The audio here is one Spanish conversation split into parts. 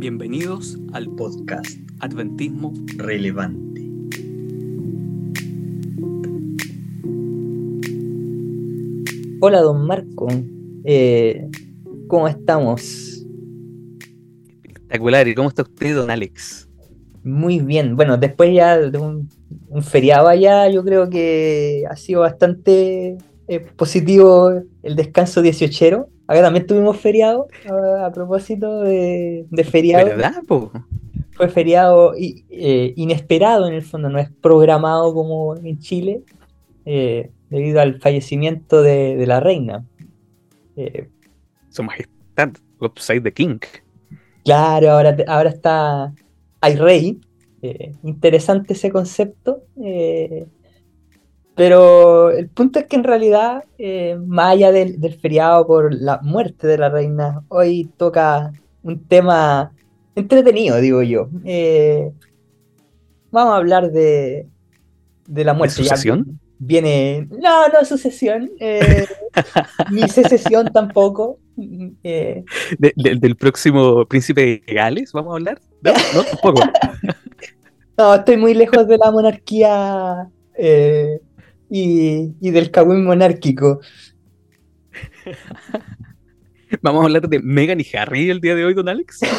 Bienvenidos al podcast Adventismo Relevante. Hola, don Marco. Eh, ¿Cómo estamos? Espectacular. ¿Y cómo está usted, don Alex? Muy bien. Bueno, después ya de un, feriado allá, yo creo que ha sido bastante eh, positivo el descanso 18 Acá también tuvimos feriado, a, propósito de, feriado. ¿Verdad, Fue feriado eh, inesperado en el fondo, no es programado como en Chile, eh, debido al fallecimiento de, la reina. Su majestad, upside the king. Claro, ahora, ahora está. Hay rey. interesante ese concepto. Pero el punto es que en realidad, eh, más allá del, feriado por la muerte de la reina, hoy toca un tema entretenido, digo yo. Eh, vamos a hablar de, la muerte. ¿De sucesión? viene. No, no sucesión. Eh, ni secesión tampoco. ¿Del próximo príncipe de Gales vamos a hablar? No, no, tampoco. no, estoy muy lejos de la monarquía y, del Kawin monárquico. Vamos a hablar de Megan y Harry el día de hoy, don Alex.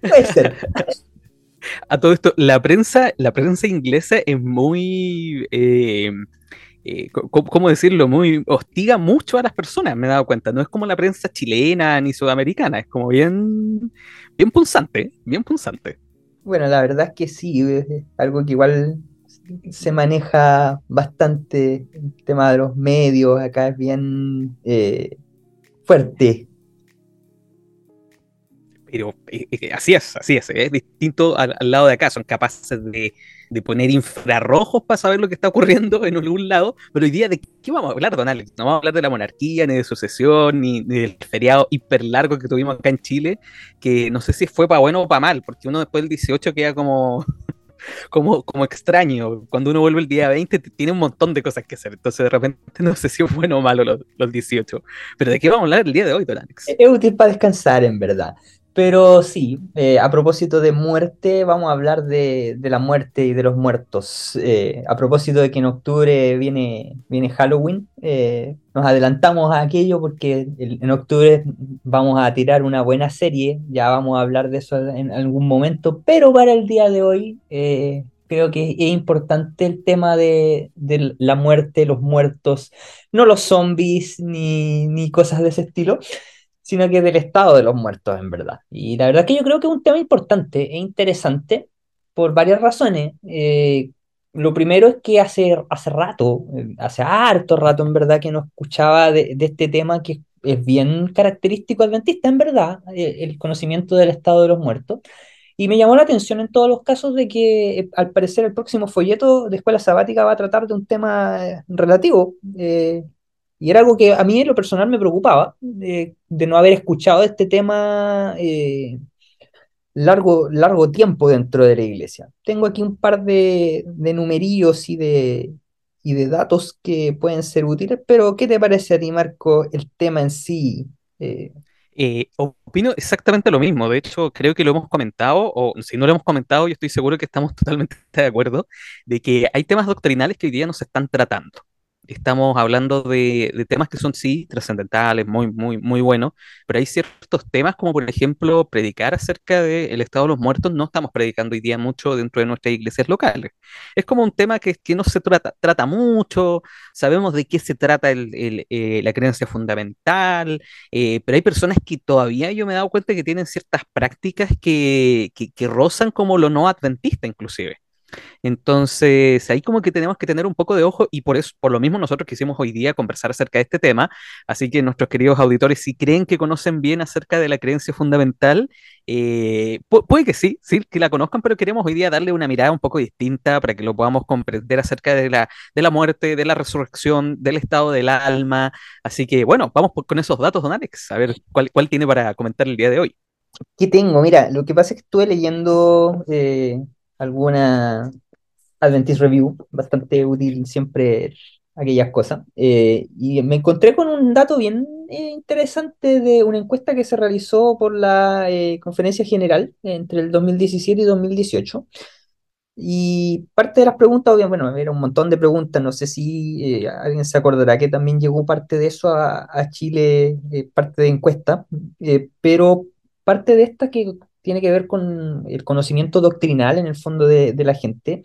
Puede ser. A todo esto, la prensa, la prensa inglesa es muy, eh, eh, ¿cómo decirlo? Muy hostiga mucho a las personas, me he dado cuenta. No es como la prensa chilena ni sudamericana, es como bien, bien punzante, bien punzante. Bueno, la verdad es que sí, es algo que igual se maneja bastante el tema de los medios, acá es bien eh, fuerte. Pero eh, eh, así es, así es, es distinto al, lado de acá, son capaces de, poner infrarrojos para saber lo que está ocurriendo en algún lado, pero hoy día de qué vamos a hablar, don Alex? No vamos a hablar de la monarquía, ni de sucesión, ni del feriado hiper largo que tuvimos acá en Chile, que no sé si fue para bueno o para mal, porque uno después del 18 queda como como, como extraño. Cuando uno vuelve el día 20 tiene un montón de cosas que hacer. Entonces de repente no sé si es bueno o malo los, los 18. Pero ¿de qué vamos a hablar el día de hoy, Don Alex? Es útil para descansar, en verdad. Pero sí, eh, a propósito de muerte, vamos a hablar de, la muerte y de los muertos. Eh, a propósito de que en octubre viene, viene Halloween, eh, nos adelantamos a aquello porque en octubre vamos a tirar una buena serie, ya vamos a hablar de eso en algún momento, pero para el día de hoy creo que es importante el tema de, de, la muerte, los muertos, no los zombies ni, ni cosas de ese estilo sino que del estado de los muertos, en verdad. Y la verdad que yo creo que es un tema importante e interesante por varias razones. Eh, lo primero es que hace, hace rato, eh, hace harto rato, en verdad, que no escuchaba de, este tema que es bien característico adventista, en verdad, eh, el conocimiento del estado de los muertos. Y me llamó la atención en todos los casos de que al parecer el próximo folleto de Escuela Sabática va a tratar de un tema relativo, y era algo que a mí en lo personal me preocupaba, de, no haber escuchado este tema eh, largo, largo tiempo dentro de la iglesia. Tengo aquí un par de, numerillos y de, y de datos que pueden ser útiles, pero ¿qué te parece a ti, Marco, el tema en sí? Eh, eh, opino exactamente lo mismo. De hecho, creo que lo hemos comentado, o si no lo hemos comentado, yo estoy seguro que estamos totalmente de acuerdo, de que hay temas doctrinales que hoy día no se están tratando estamos hablando de, temas que son sí trascendentales, muy, muy, muy buenos, pero hay ciertos temas como por ejemplo predicar acerca del estado de los muertos, no estamos predicando hoy día mucho dentro de nuestras iglesias locales. Es como un tema que, que no se trata, trata mucho, sabemos de qué se trata eh, la creencia fundamental, eh, pero hay personas que todavía yo me he dado cuenta que tienen ciertas prácticas que, que rozan como lo no adventista inclusive. Entonces, ahí como que tenemos que tener un poco de ojo y por eso, por lo mismo nosotros quisimos hoy día conversar acerca de este tema. Así que nuestros queridos auditores, si creen que conocen bien acerca de la creencia fundamental, eh, puede que sí, sí, que la conozcan, pero queremos hoy día darle una mirada un poco distinta para que lo podamos comprender acerca de la, de la muerte, de la resurrección, del estado del alma. Así que bueno, vamos con esos datos, don Alex, a ver cuál, cuál tiene para comentar el día de hoy. ¿Qué tengo? Mira, lo que pasa es que estuve leyendo eh, alguna Adventist Review, bastante útil siempre aquellas cosas. Eh, y me encontré con un dato bien eh, interesante de una encuesta que se realizó por la eh, Conferencia General entre el 2017 y 2018. Y parte de las preguntas, bueno, era un montón de preguntas, no sé si alguien se acordará que también llegó parte de eso a, a Chile, parte de encuesta, pero parte de esta que tiene que ver con el conocimiento doctrinal en el fondo de, de la gente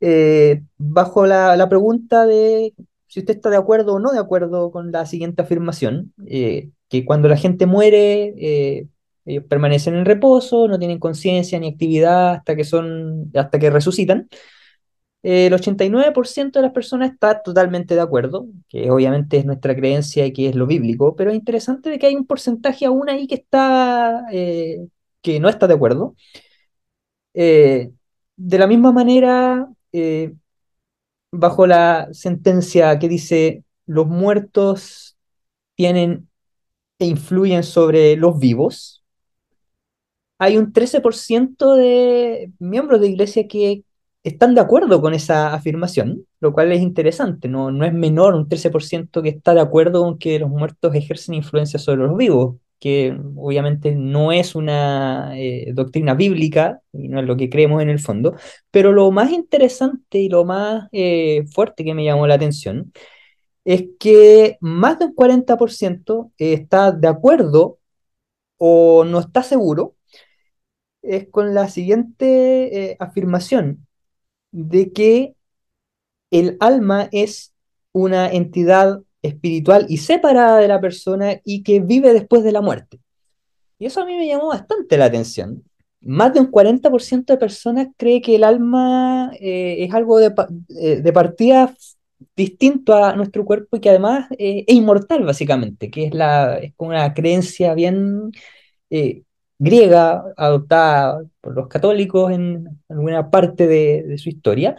eh, bajo la, la, pregunta de si usted está de acuerdo o no de acuerdo con la siguiente afirmación, eh, que cuando la gente muere, eh, ellos permanecen en reposo, no tienen conciencia ni actividad hasta que, son, hasta que resucitan. el 89% de las personas está totalmente de acuerdo, que obviamente es nuestra creencia y que es lo bíblico, pero es interesante de que hay un porcentaje aún ahí que está que no está de acuerdo. de la misma manera, eh, bajo la sentencia que dice los muertos tienen e influyen sobre los vivos, hay un 13% de miembros de iglesia que están de acuerdo con esa afirmación, lo cual es interesante, no, no es menor un 13% que está de acuerdo con que los muertos ejercen influencia sobre los vivos que obviamente no es una eh, doctrina bíblica y no es lo que creemos en el fondo, pero lo más interesante y lo más eh, fuerte que me llamó la atención es que más del 40% está de acuerdo o no está seguro es con la siguiente eh, afirmación de que el alma es una entidad espiritual y separada de la persona y que vive después de la muerte. Y eso a mí me llamó bastante la atención. Más de un 40% de personas cree que el alma eh, es algo de, eh, de, partida distinto a nuestro cuerpo y que además eh, es inmortal, básicamente, que es, la, es una creencia bien griega, adoptada por los católicos en alguna parte de su historia,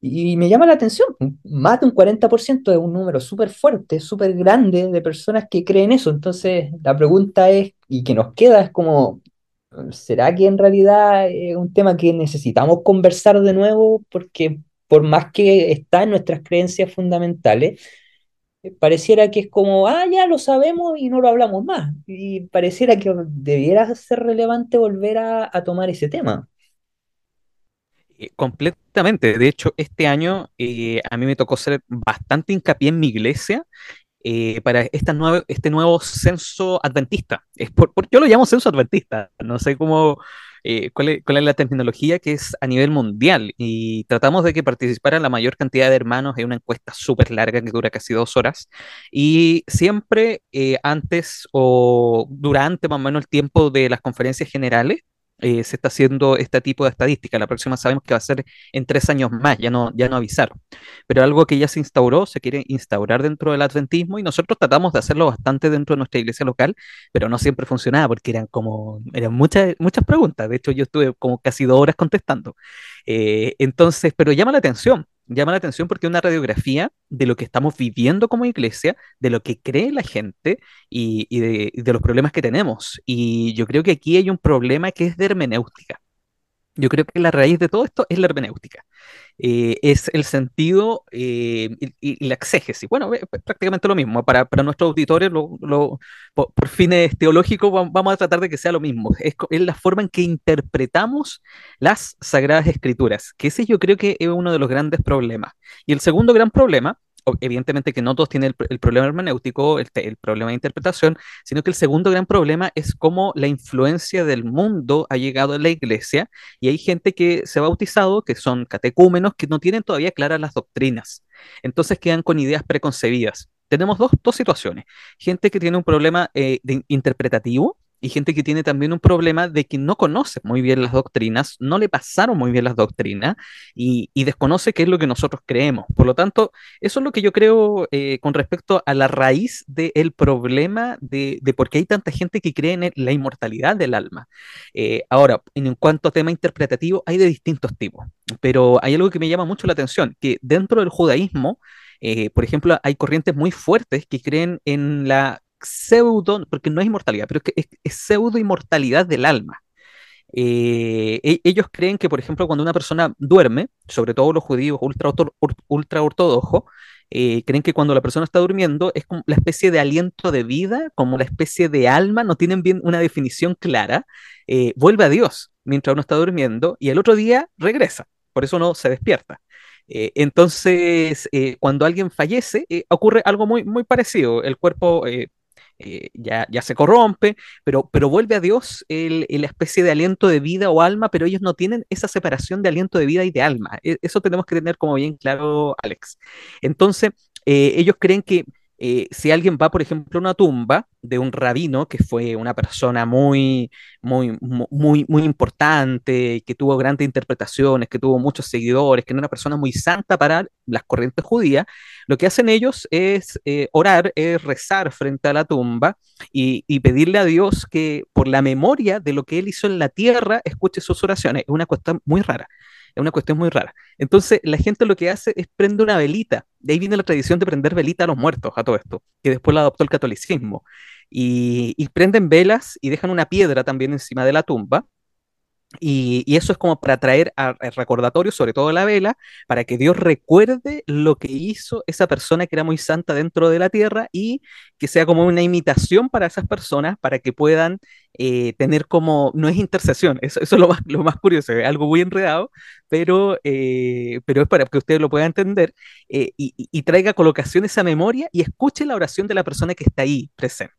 y me llama la atención, más de un 40% es un número súper fuerte, súper grande de personas que creen eso. Entonces, la pregunta es, y que nos queda, es como, ¿será que en realidad es un tema que necesitamos conversar de nuevo? Porque por más que está en nuestras creencias fundamentales, eh, pareciera que es como, ah, ya lo sabemos y no lo hablamos más. Y pareciera que debiera ser relevante volver a, a tomar ese tema. Eh, completamente. De hecho, este año eh, a mí me tocó hacer bastante hincapié en mi iglesia eh, para esta este nuevo censo adventista. Es por, yo lo llamo censo adventista. No sé cómo, cuál es, cuál, es, la terminología que es a nivel mundial. Y tratamos de que participara la mayor cantidad de hermanos en una encuesta súper larga que dura casi dos horas. Y siempre antes o durante más o menos el tiempo de las conferencias generales, eh, se está haciendo este tipo de estadística. La próxima sabemos que va a ser en tres años más, ya no, ya no avisaron. Pero algo que ya se instauró, se quiere instaurar dentro del adventismo y nosotros tratamos de hacerlo bastante dentro de nuestra iglesia local, pero no siempre funcionaba porque eran como, eran muchas, muchas preguntas. De hecho, yo estuve como casi dos horas contestando. Eh, entonces, pero llama la atención llama la atención porque es una radiografía de lo que estamos viviendo como iglesia, de lo que cree la gente y, de, de, los problemas que tenemos. Y yo creo que aquí hay un problema que es de hermenéutica. Yo creo que la raíz de todo esto es la hermenéutica. Eh, es el sentido eh, y, la exégesis. Bueno, prácticamente lo mismo. Para, para nuestros auditores, lo, lo, por, fines teológicos, vamos a tratar de que sea lo mismo. Es, es, la forma en que interpretamos las sagradas escrituras, que ese yo creo que es uno de los grandes problemas. Y el segundo gran problema evidentemente que no todos tienen el, problema hermenéutico, el, problema de interpretación, sino que el segundo gran problema es cómo la influencia del mundo ha llegado a la iglesia y hay gente que se ha bautizado, que son catecúmenos, que no tienen todavía claras las doctrinas. Entonces quedan con ideas preconcebidas. Tenemos dos, dos situaciones. Gente que tiene un problema eh, de interpretativo, y gente que tiene también un problema de que no conoce muy bien las doctrinas, no le pasaron muy bien las doctrinas y, desconoce qué es lo que nosotros creemos. Por lo tanto, eso es lo que yo creo eh, con respecto a la raíz del problema de, de, por qué hay tanta gente que cree en la inmortalidad del alma. Eh, ahora, en cuanto a tema interpretativo, hay de distintos tipos, pero hay algo que me llama mucho la atención, que dentro del judaísmo, eh, por ejemplo, hay corrientes muy fuertes que creen en la pseudo, porque no es inmortalidad, pero es que es, pseudo inmortalidad del alma. Eh, e, ellos creen que, por ejemplo, cuando una persona duerme, sobre todo los judíos ultra, ultra ortodoxos, eh, creen que cuando la persona está durmiendo es como la especie de aliento de vida, como la especie de alma, no tienen bien una definición clara, eh, vuelve a Dios mientras uno está durmiendo y el otro día regresa, por eso no se despierta. Entonces, cuando alguien fallece, ocurre algo muy, muy parecido. El cuerpo eh, ya, ya se corrompe, pero, pero vuelve a Dios el, el especie de aliento de vida o alma, pero ellos no tienen esa separación de aliento de vida y de alma. E- Eso tenemos que tener como bien claro, Alex. Entonces, eh, ellos creen que eh, si alguien va, por ejemplo, a una tumba de un rabino que fue una persona muy, muy, mu- muy, muy importante, que tuvo grandes interpretaciones, que tuvo muchos seguidores, que era una persona muy santa para las corrientes judías, lo que hacen ellos es eh, orar, es rezar frente a la tumba y, y pedirle a Dios que por la memoria de lo que él hizo en la tierra, escuche sus oraciones. Es una cuestión muy rara. Es una cuestión muy rara. Entonces, la gente lo que hace es prende una velita. De ahí viene la tradición de prender velita a los muertos, a todo esto, que después la adoptó el catolicismo. Y, y prenden velas y dejan una piedra también encima de la tumba y, eso es como para traer a, recordatorio, sobre todo la vela, para que Dios recuerde lo que hizo esa persona que era muy santa dentro de la tierra y que sea como una imitación para esas personas, para que puedan eh, tener como, no es intercesión, eso, es lo más, lo más curioso, algo muy enredado, pero, eh, pero es para que ustedes lo puedan entender eh, y- y traiga colocación esa memoria y escuche la oración de la persona que está ahí presente.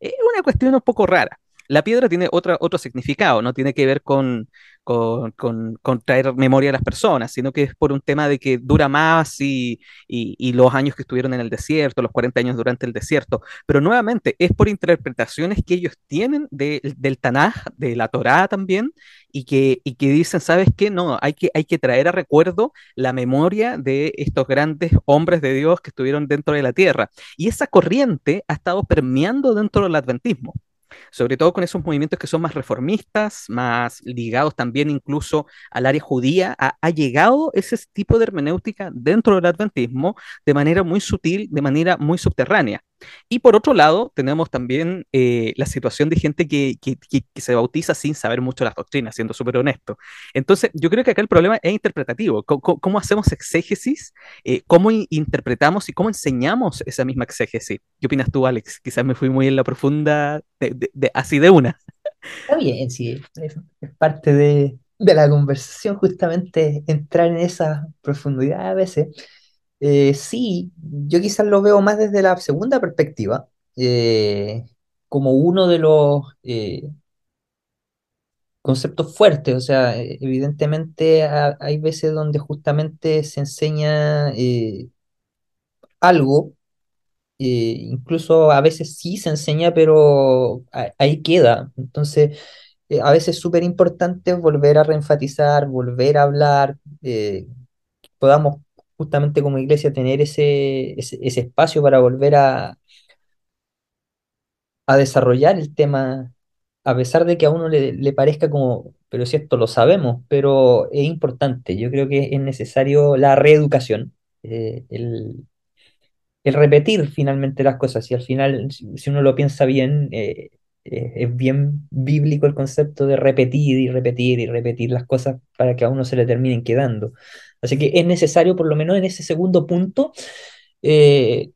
Es una cuestión un poco rara. La piedra tiene otra, otro significado, no tiene que ver con, con, traer memoria a las personas, sino que es por un tema de que dura más y, y- y los años que estuvieron en el desierto, los 40 años durante el desierto. Pero nuevamente es por interpretaciones que ellos tienen de- del Tanaj, de la Torá también, y que, y que dicen, ¿sabes qué? No, hay que, hay que traer a recuerdo la memoria de estos grandes hombres de Dios que estuvieron dentro de la tierra. Y esa corriente ha estado permeando dentro del adventismo sobre todo con esos movimientos que son más reformistas, más ligados también incluso al área judía, ha, llegado ese tipo de hermenéutica dentro del adventismo de manera muy sutil, de manera muy subterránea. Y por otro lado, tenemos también eh, la situación de gente que, que, que, que se bautiza sin saber mucho las doctrinas, siendo súper honesto. Entonces, yo creo que acá el problema es interpretativo. ¿Cómo, hacemos exégesis? Eh, ¿Cómo interpretamos y cómo enseñamos esa misma exégesis? ¿Qué opinas tú, Alex? Quizás me fui muy en la profunda, de, de, de, así de una. Está bien, sí, es, es parte de, de la conversación justamente entrar en esa profundidad a veces. Eh, sí, yo quizás lo veo más desde la segunda perspectiva, eh, como uno de los eh, conceptos fuertes, o sea, eh, evidentemente ha- hay veces donde justamente se enseña algo, incluso a veces sí se enseña, pero ahí queda. Entonces, a veces es súper importante volver a reenfatizar, volver a hablar, podamos justamente como iglesia tener ese, ese, espacio para volver a, a desarrollar el tema, a pesar de que a uno le, le parezca como, pero si esto lo sabemos, pero es importante. Yo creo que es necesario la reeducación, eh, el, el repetir finalmente las cosas. Y al final, si, si uno lo piensa bien, eh, eh, es bien bíblico el concepto de repetir y repetir y repetir las cosas para que a uno se le terminen quedando. Así que es necesario, por lo menos en ese segundo punto, eh,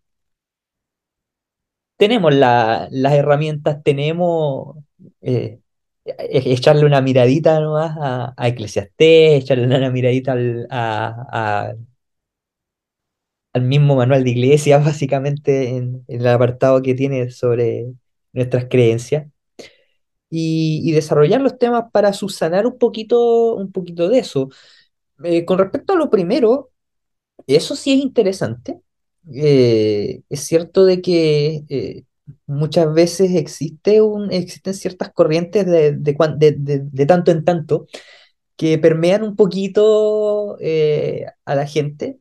tenemos la- las herramientas, tenemos eh, e- echarle una miradita nomás a, a Eclesiastés, echarle una miradita al, a- al mismo manual de iglesia, básicamente en, en el apartado que tiene sobre nuestras creencias, y, desarrollar los temas para subsanar un poquito, un poquito de eso. Eh, con respecto a lo primero, Eso sí es interesante. Eh, es cierto de que eh, muchas veces existe un, existen ciertas corrientes de, de, de- de- tanto en tanto que permean un poquito a la gente,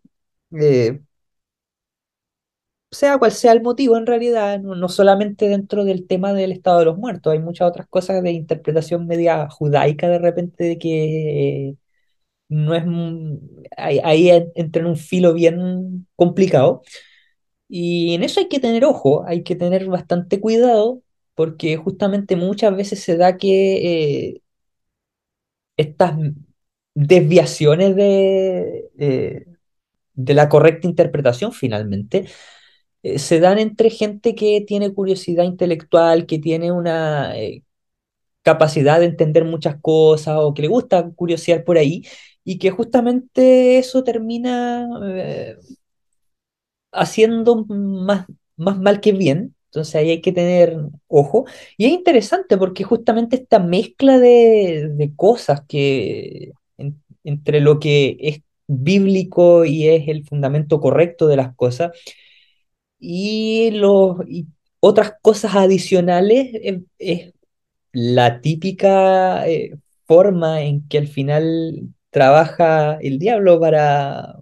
sea cual sea el motivo en realidad, no, no solamente dentro del tema del estado de los muertos, hay muchas otras cosas de interpretación media judaica de repente de que eh, no es... Ahí, ahí en- entra en un filo bien complicado. Y en eso hay que tener ojo, hay que tener bastante cuidado, porque justamente muchas veces se da que eh, estas desviaciones de, eh, de la correcta interpretación finalmente, eh, se dan entre gente que tiene curiosidad intelectual, que tiene una eh, capacidad de entender muchas cosas o que le gusta curiosear por ahí y que justamente eso termina eh, haciendo más, más mal que bien. Entonces ahí hay que tener ojo. Y es interesante porque justamente esta mezcla de, de cosas que en- entre lo que es bíblico y es el fundamento correcto de las cosas y, los, y otras cosas adicionales es, es la típica eh, forma en que al final trabaja el diablo para,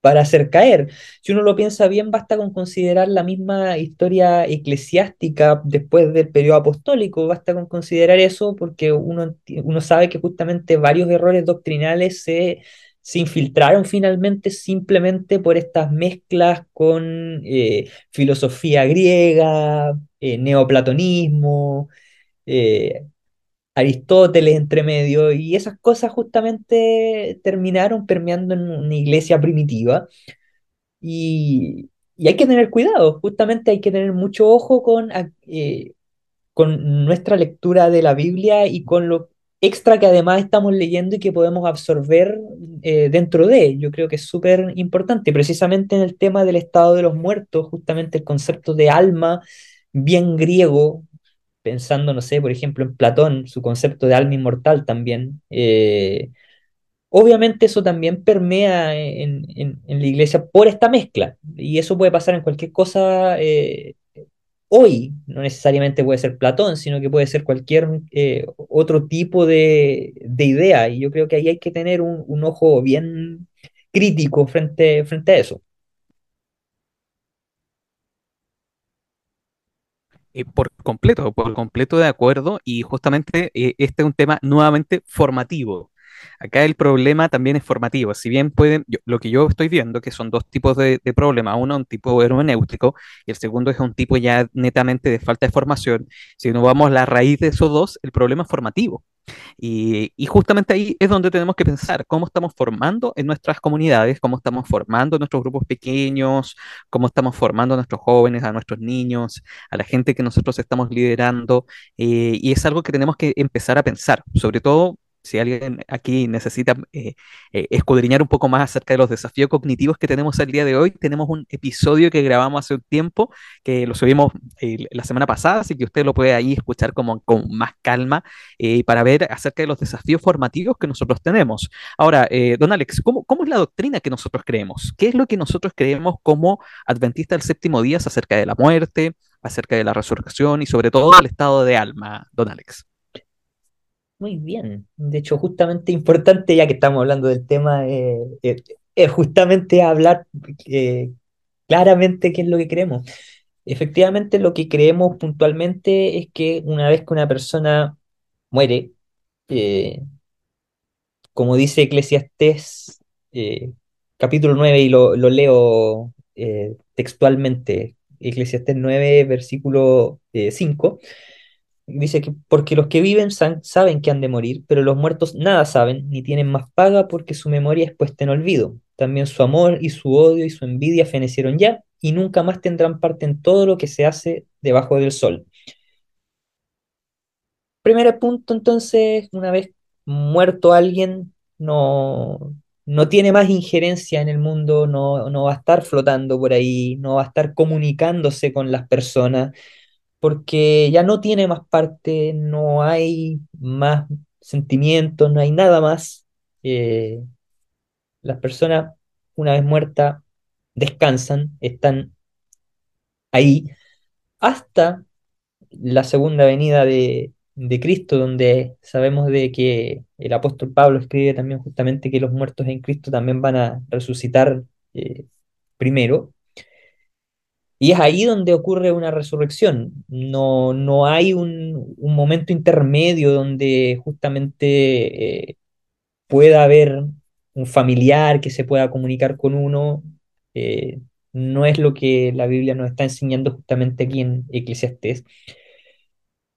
para hacer caer. Si uno lo piensa bien, basta con considerar la misma historia eclesiástica después del periodo apostólico, basta con considerar eso porque uno, uno sabe que justamente varios errores doctrinales se, se infiltraron finalmente simplemente por estas mezclas con eh, filosofía griega, eh, neoplatonismo. eh, Aristóteles entre medio, y esas cosas justamente terminaron permeando en una iglesia primitiva y, y hay que tener cuidado, justamente hay que tener mucho ojo con, con nuestra lectura de la Biblia y con lo extra que además estamos leyendo y que podemos absorber eh, dentro de. Yo creo que es súper importante, precisamente en el tema del estado de los muertos, justamente el concepto de alma bien griego, pensando, no sé, por ejemplo, en Platón, su concepto de alma inmortal también. eh, Obviamente eso también permea en, en- la iglesia por esta mezcla, y eso puede pasar en cualquier cosa eh, hoy, no necesariamente puede ser Platón, sino que puede ser cualquier eh, otro tipo de, de idea, y yo creo que ahí hay que tener un, ojo bien crítico frente, frente a eso. Eh, por completo, por completo de acuerdo y justamente eh, este es un tema nuevamente formativo. Acá el problema también es formativo. Si bien pueden, lo que yo estoy viendo que son dos tipos de, de problema, uno un tipo hermenéutico y el segundo es un tipo ya netamente de falta de formación. Si no vamos a la raíz de esos dos, el problema es formativo. Y, y justamente ahí es donde tenemos que pensar cómo estamos formando en nuestras comunidades, cómo estamos formando nuestros grupos pequeños, cómo estamos formando a nuestros jóvenes, a nuestros niños, a la gente que nosotros estamos liderando. eh, y es algo que tenemos que empezar a pensar, sobre todo si alguien aquí necesita eh, eh, escudriñar un poco más acerca de los desafíos cognitivos que tenemos el día de hoy, tenemos un episodio que grabamos hace un tiempo, que lo subimos eh, la semana pasada, así que usted lo puede ahí escuchar como con más calma para ver acerca de los desafíos formativos que nosotros tenemos. Ahora, don Alex, ¿cómo, ¿cómo es la doctrina que nosotros creemos? ¿Qué es lo que nosotros creemos como adventistas del séptimo día acerca de la muerte, acerca de la resurrección y sobre todo el estado de alma, don Alex? Muy bien. De hecho, justamente importante, ya que estamos hablando del tema, eh, eh, es justamente hablar eh, claramente qué es lo que creemos. Efectivamente, lo que creemos puntualmente es que una vez que una persona muere, eh, como dice Eclesiastés eh, capítulo 9 y lo, lo leo textualmente, Eclesiastés 9 versículo eh, 5, dice que porque los que viven saben que han de morir, pero los muertos nada saben, ni tienen más paga porque su memoria es puesta en olvido. También su amor y su odio y su envidia fenecieron ya, y nunca más tendrán parte en todo lo que se hace debajo del sol. Primer punto, entonces, una vez muerto alguien, no, no tiene más injerencia en el mundo, no, no va a estar flotando por ahí, no va a estar comunicándose con las personas, porque ya no tiene más parte, no hay más sentimientos, no hay nada más. Eh, las personas, una vez muertas, descansan, están ahí hasta la segunda venida de, de Cristo, donde sabemos de que el apóstol Pablo escribe también justamente que los muertos en Cristo también van a resucitar eh, primero. Y es ahí donde ocurre una resurrección. No, no hay un, momento intermedio donde justamente eh, pueda haber un familiar que se pueda comunicar con uno. Eh, no es lo que la Biblia nos está enseñando justamente aquí en Eclesiastés.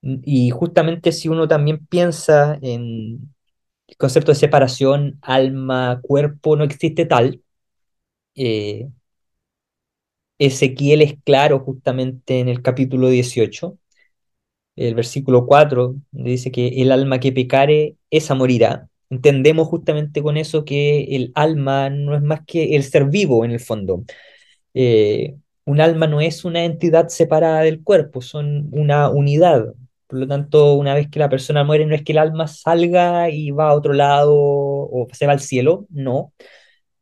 Y justamente si uno también piensa en el concepto de separación alma-cuerpo, no existe tal. Eh, Ezequiel es claro justamente en el capítulo 18, el versículo 4, donde dice que el alma que pecare, esa morirá. Entendemos justamente con eso que el alma no es más que el ser vivo en el fondo. Eh, un alma no es una entidad separada del cuerpo, son una unidad. Por lo tanto, una vez que la persona muere, no es que el alma salga y va a otro lado o se va al cielo, no.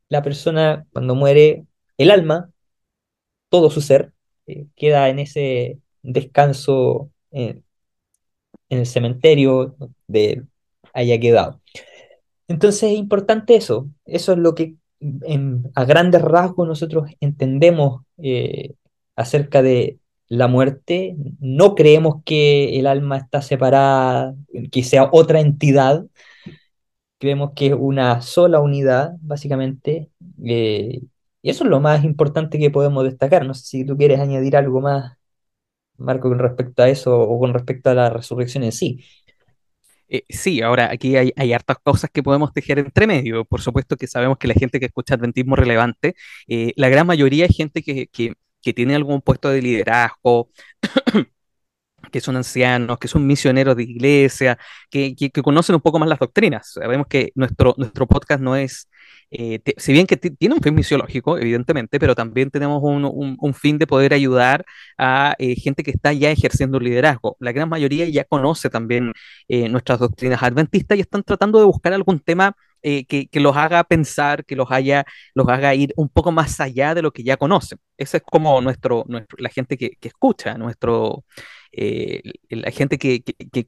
La persona, cuando muere, el alma todo su ser, eh, queda en ese descanso eh, en el cementerio de haya quedado. Entonces es importante eso, eso es lo que a grandes rasgos nosotros entendemos eh, acerca de la muerte. No creemos que el alma está separada, que sea otra entidad, creemos que es una sola unidad, básicamente, y eso es lo más importante que podemos destacar. No sé si tú quieres añadir algo más, Marco, con respecto a eso o con respecto a la resurrección en sí. Eh, sí, ahora aquí hay, hay, hartas cosas que podemos tejer entre medio. Por supuesto que sabemos que la gente que escucha Adventismo relevante, eh, la gran mayoría es gente que, que, que tiene algún puesto de liderazgo, que son ancianos, que son misioneros de iglesia, que, que, que, conocen un poco más las doctrinas. Sabemos que nuestro, nuestro podcast no es eh, te, si bien que tiene un fin misiológico, evidentemente, pero también tenemos un, un, un fin de poder ayudar a eh, gente que está ya ejerciendo liderazgo. La gran mayoría ya conoce también eh, nuestras doctrinas adventistas y están tratando de buscar algún tema eh, que, que, los haga pensar, que los, haya, los haga ir un poco más allá de lo que ya conocen. Esa es como nuestro, nuestro la gente que, que escucha, nuestro, eh, la gente que,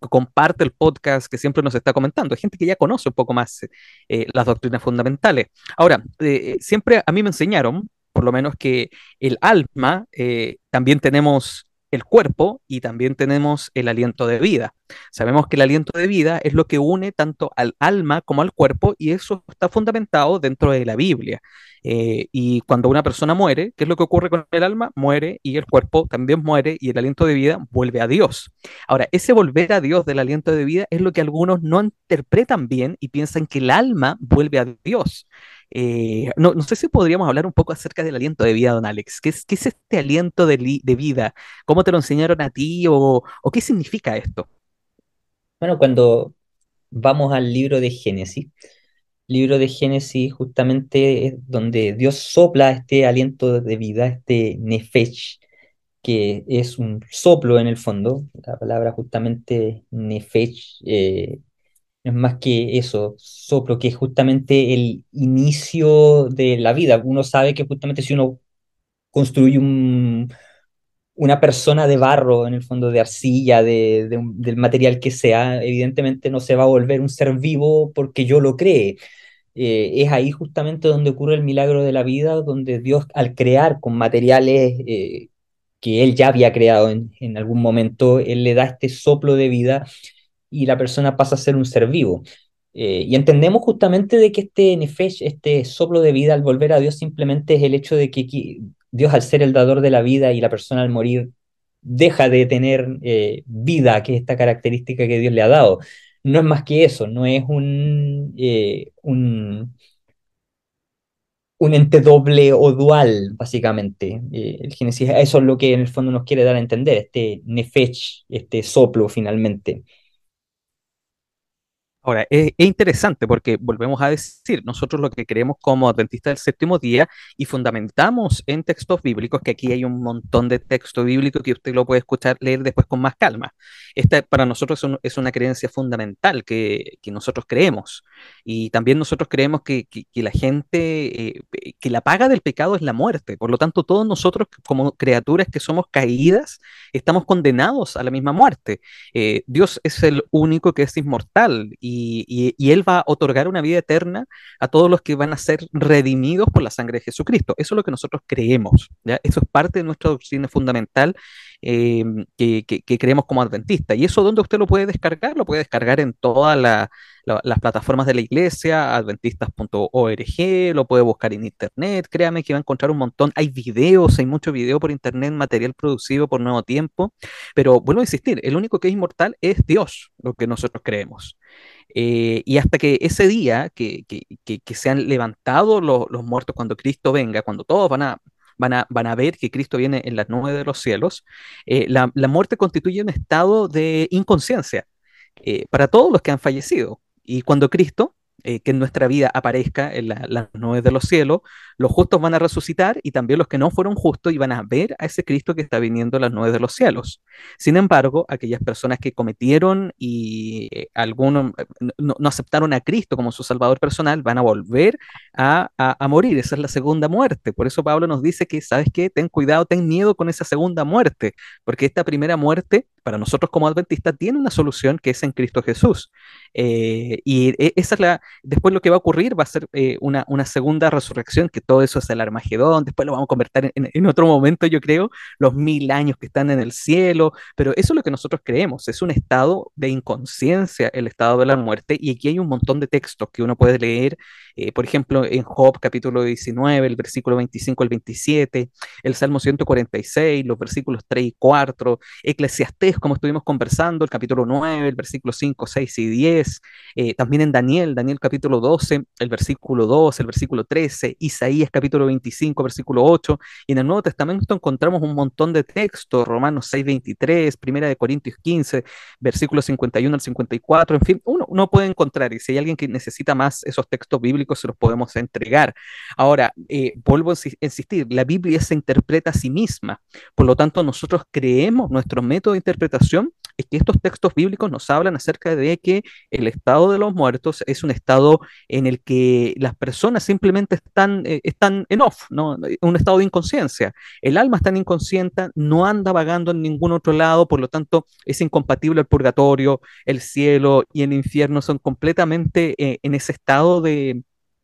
comparte el podcast, que siempre nos está comentando, gente que ya conoce un poco más eh, las doctrinas fundamentales. Ahora, eh, siempre a mí me enseñaron, por lo menos, que el alma, eh, también tenemos el cuerpo y también tenemos el aliento de vida. Sabemos que el aliento de vida es lo que une tanto al alma como al cuerpo y eso está fundamentado dentro de la Biblia. Eh, y cuando una persona muere, ¿qué es lo que ocurre con el alma? Muere y el cuerpo también muere y el aliento de vida vuelve a Dios. Ahora, ese volver a Dios del aliento de vida es lo que algunos no interpretan bien y piensan que el alma vuelve a Dios. Eh, no, no, sé si podríamos hablar un poco acerca del aliento de vida, don Alex. ¿Qué es, qué es este aliento de, vida? ¿Cómo te lo enseñaron a ti o, qué significa esto? Bueno, cuando vamos al libro de Génesis, libro de Génesis justamente es donde Dios sopla este aliento de vida, este nefesh, que es un soplo en el fondo. La palabra justamente nefesh eh, es más que eso, soplo, que es justamente el inicio de la vida. Uno sabe que justamente si uno construye un, una persona de barro, en el fondo de arcilla, de, de, del material que sea, evidentemente no se va a volver un ser vivo porque yo lo cree. Eh, es ahí justamente donde ocurre el milagro de la vida, donde Dios al crear con materiales eh, que Él ya había creado en, en, algún momento, Él le da este soplo de vida y la persona pasa a ser un ser vivo. Eh, y entendemos justamente de que este nefesh, este soplo de vida al volver a Dios simplemente es el hecho de que Dios al ser el dador de la vida y la persona al morir deja de tener eh, vida, que es esta característica que Dios le ha dado. No es más que eso, no es un, eh, un, un, ente doble o dual, básicamente. Eh, el Génesis, eso es lo que en el fondo nos quiere dar a entender, este nefesh, este soplo finalmente. Ahora, es, es, interesante porque volvemos a decir, nosotros lo que creemos como adventistas del séptimo día y fundamentamos en textos bíblicos, que aquí hay un montón de texto bíblico que usted lo puede escuchar, leer después con más calma. Esta para nosotros es, un, es una creencia fundamental que, que, nosotros creemos. Y también nosotros creemos que, que, que la gente, eh, que la paga del pecado es la muerte. Por lo tanto, todos nosotros como criaturas que somos caídas, estamos condenados a la misma muerte. Eh, Dios es el único que es inmortal y y, Él va a otorgar una vida eterna a todos los que van a ser redimidos por la sangre de Jesucristo. Eso es lo que nosotros creemos. ¿ya? Eso es parte de nuestra doctrina fundamental eh, que, que, creemos como adventistas. ¿Y eso dónde usted lo puede descargar? Lo puede descargar en toda la, la, las plataformas de la iglesia, adventistas.org, lo puede buscar en internet, créame que va a encontrar un montón, hay videos, hay mucho video por internet, material producido por Nuevo Tiempo, pero vuelvo a insistir, el único que es inmortal es Dios, lo que nosotros creemos. Eh, y hasta que ese día que, que, que, que se han levantado los, los, muertos cuando Cristo venga, cuando todos van a, van a, van a ver que Cristo viene en las nubes de los cielos, eh, la, la, muerte constituye un estado de inconsciencia eh, para todos los que han fallecido. Y cuando Cristo eh, que en nuestra vida aparezca en la, las nubes de los cielos, los justos van a resucitar y también los que no fueron justos y van a ver a ese Cristo que está viniendo en las nubes de los cielos. Sin embargo, aquellas personas que cometieron y eh, algunos eh, no, aceptaron a Cristo como su Salvador personal van a volver a, a, a, morir. Esa es la segunda muerte. Por eso Pablo nos dice que, ¿sabes qué? Ten cuidado, ten miedo con esa segunda muerte, porque esta primera muerte para nosotros como adventistas tiene una solución que es en Cristo Jesús. Eh, y esa es la, después lo que va a ocurrir va a ser una, segunda resurrección, que todo eso es el Armagedón, después lo vamos a convertir en, en, otro momento, yo creo, los mil años que están en el cielo, pero eso es lo que nosotros creemos, es un estado de inconsciencia, el estado de la muerte, y aquí hay un montón de textos que uno puede leer, eh, por ejemplo, en Job capítulo 19, el versículo 25 al 27, el Salmo 146, los versículos 3 y 4, Eclesiastés, como estuvimos conversando, el capítulo 9, el versículo 5, 6 y 10, eh, también en Daniel, Daniel capítulo 12, el versículo 2, el versículo 13, Isaías capítulo 25, versículo 8, y en el Nuevo Testamento encontramos un montón de textos, Romanos 6, 23, Primera de Corintios 15, versículo 51 al 54, en fin, uno, uno puede encontrar, y si hay alguien que necesita más esos textos bíblicos, se los podemos entregar. Ahora, eh, vuelvo a insistir, la Biblia se interpreta a sí misma, por lo tanto nosotros creemos nuestro método de interpretación es que estos textos bíblicos nos hablan acerca de que el estado de los muertos es un estado en el que las personas simplemente están, eh, están en off, ¿no? un estado de inconsciencia. El alma está inconsciente, no anda vagando en ningún otro lado, por lo tanto es incompatible el purgatorio, el cielo y el infierno son completamente eh, en ese estado de,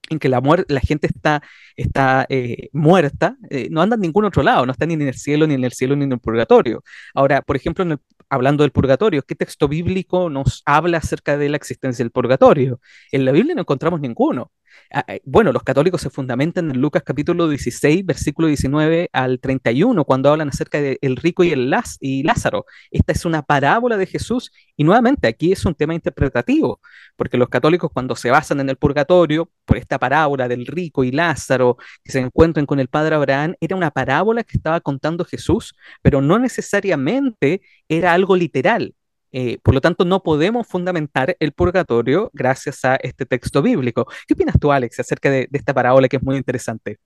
en que la, la gente está, está eh, muerta, no anda en ningún otro lado, no está ni en el cielo, ni en el cielo, ni en el purgatorio. Ahora, por ejemplo, el, hablando del purgatorio, ¿qué texto bíblico nos habla acerca de la existencia del purgatorio? En la Biblia no encontramos ninguno. Ah, eh, bueno, los católicos se fundamentan en Lucas capítulo 16, versículo 19 al 31, cuando hablan acerca del de rico y el Laz y Lázaro. Esta es una parábola de Jesús y nuevamente aquí es un tema interpretativo, porque los católicos cuando se basan en el purgatorio, por esta parábola del rico y Lázaro que se encuentran con el padre Abraham, era una parábola que estaba contando Jesús, pero no necesariamente era algo literal. Eh, por lo tanto, no podemos fundamentar el purgatorio gracias a este texto bíblico. ¿Qué opinas tú, Alex, acerca de, esta parábola que es muy interesante?